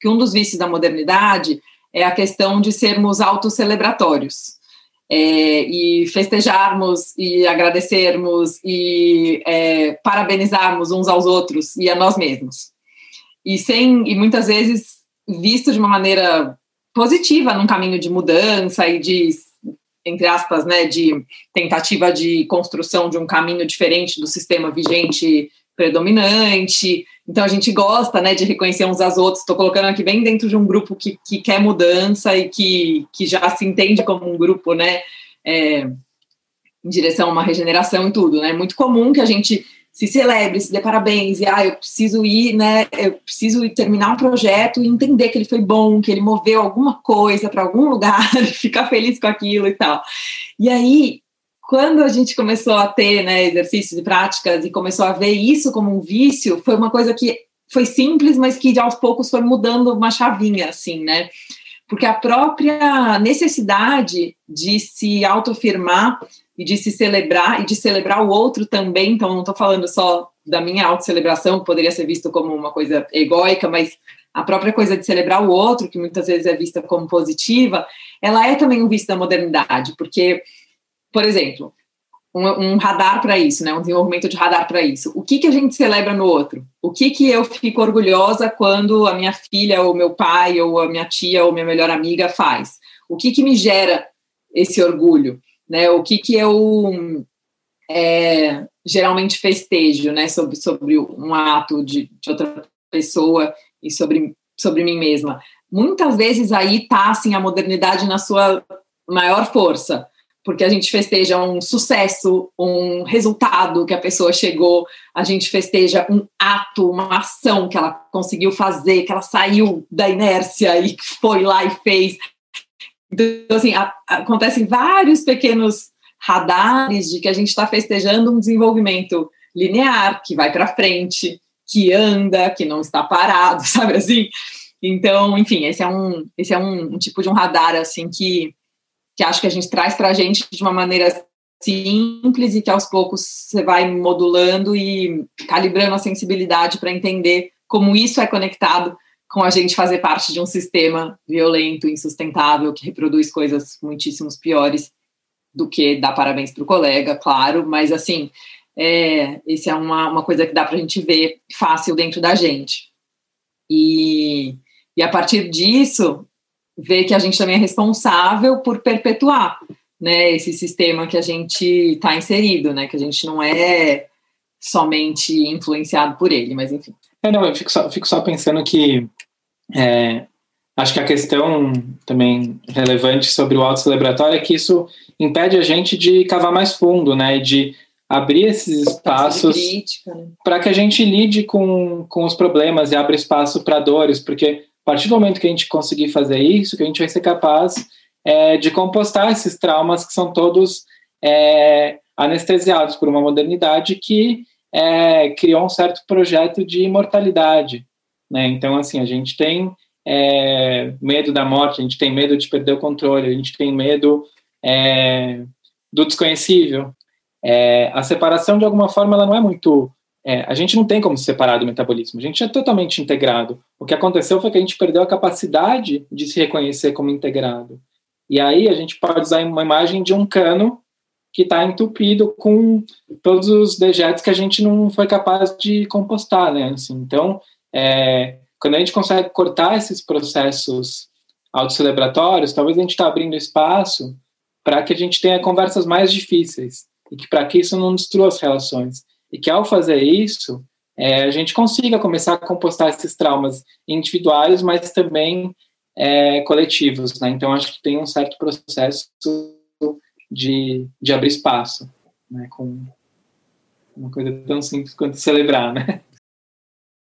que um dos vícios da modernidade é a questão de sermos autocelebratórios. É, e festejarmos e agradecermos e é, parabenizarmos uns aos outros e a nós mesmos. E sem e muitas vezes visto de uma maneira positiva num caminho de mudança e de entre aspas, né, de tentativa de construção de um caminho diferente do sistema vigente predominante. Então a gente gosta, né, de reconhecer uns aos outros. Estou colocando aqui bem dentro de um grupo que, que quer mudança e que, que já se entende como um grupo, né, é, em direção a uma regeneração e tudo, né. É muito comum que a gente se celebre, se dê parabéns, e ah, eu preciso ir, né? Eu preciso ir terminar um projeto e entender que ele foi bom, que ele moveu alguma coisa para algum lugar, ficar feliz com aquilo e tal. E aí, quando a gente começou a ter né, exercícios e práticas e começou a ver isso como um vício, foi uma coisa que foi simples, mas que aos poucos foi mudando uma chavinha, assim, né? Porque a própria necessidade de se autoafirmar e de se celebrar e de celebrar o outro também. Então, não estou falando só da minha autocelebração, que poderia ser visto como uma coisa egóica, mas a própria coisa de celebrar o outro, que muitas vezes é vista como positiva, ela é também um vício da modernidade, porque, por exemplo, um, um radar para isso, né, um desenvolvimento de radar para isso. O que, que a gente celebra no outro? O que, que eu fico orgulhosa quando a minha filha, ou meu pai, ou a minha tia, ou minha melhor amiga faz? O que, que me gera esse orgulho? né? O que que eu é, geralmente festejo, né? Sobre, sobre um ato de, de outra pessoa e sobre, sobre mim mesma. Muitas vezes aí tá, assim, a modernidade na sua maior força, porque a gente festeja um sucesso, um resultado que a pessoa chegou, a gente festeja um ato, uma ação que ela conseguiu fazer, que ela saiu da inércia e foi lá e fez. Então, assim, a, acontecem vários pequenos radares de que a gente está festejando um desenvolvimento linear, que vai para frente, que anda, que não está parado, sabe assim? Então, enfim, esse é um, esse é um, um tipo de um radar, assim, que, que acho que a gente traz para a gente de uma maneira simples e que aos poucos você vai modulando e calibrando a sensibilidade para entender como isso é conectado com a gente fazer parte de um sistema violento, insustentável, que reproduz coisas muitíssimos piores do que dar parabéns para o colega, claro, mas assim, é, esse é uma, uma coisa que dá para a gente ver fácil dentro da gente. E, e a partir disso, ver que a gente também é responsável por perpetuar né, esse sistema que a gente está inserido, né, que a gente não é somente influenciado por ele, mas enfim. É, não, eu fico só, fico só pensando que é, acho que a questão também relevante sobre o auto-celebratório é que isso impede a gente de cavar mais fundo, né? De abrir esses espaços né? para que a gente lide com, com os problemas e abra espaço para dores, porque a partir do momento que a gente conseguir fazer isso, que a gente vai ser capaz é, de compostar esses traumas que são todos é, anestesiados por uma modernidade que é, criou um certo projeto de imortalidade, né? Então, assim, a gente tem é, medo da morte, a gente tem medo de perder o controle, a gente tem medo é, do desconhecível. A separação, de alguma forma, ela não é muito. É, a gente não tem como se separar do metabolismo, a gente é totalmente integrado. O que aconteceu foi que a gente perdeu a capacidade de se reconhecer como integrado. E aí a gente pode usar uma imagem de um cano que está entupido com todos os dejetos que a gente não foi capaz de compostar, né? Assim, então, é, quando a gente consegue cortar esses processos autocelebratórios, talvez a gente está abrindo espaço para que a gente tenha conversas mais difíceis e que para que isso não destrua as relações. E que ao fazer isso, é, a gente consiga começar a compostar esses traumas individuais, mas também é, coletivos. Né? Então, acho que tem um certo processo de, de abrir espaço, né? com uma coisa tão simples quanto celebrar, né?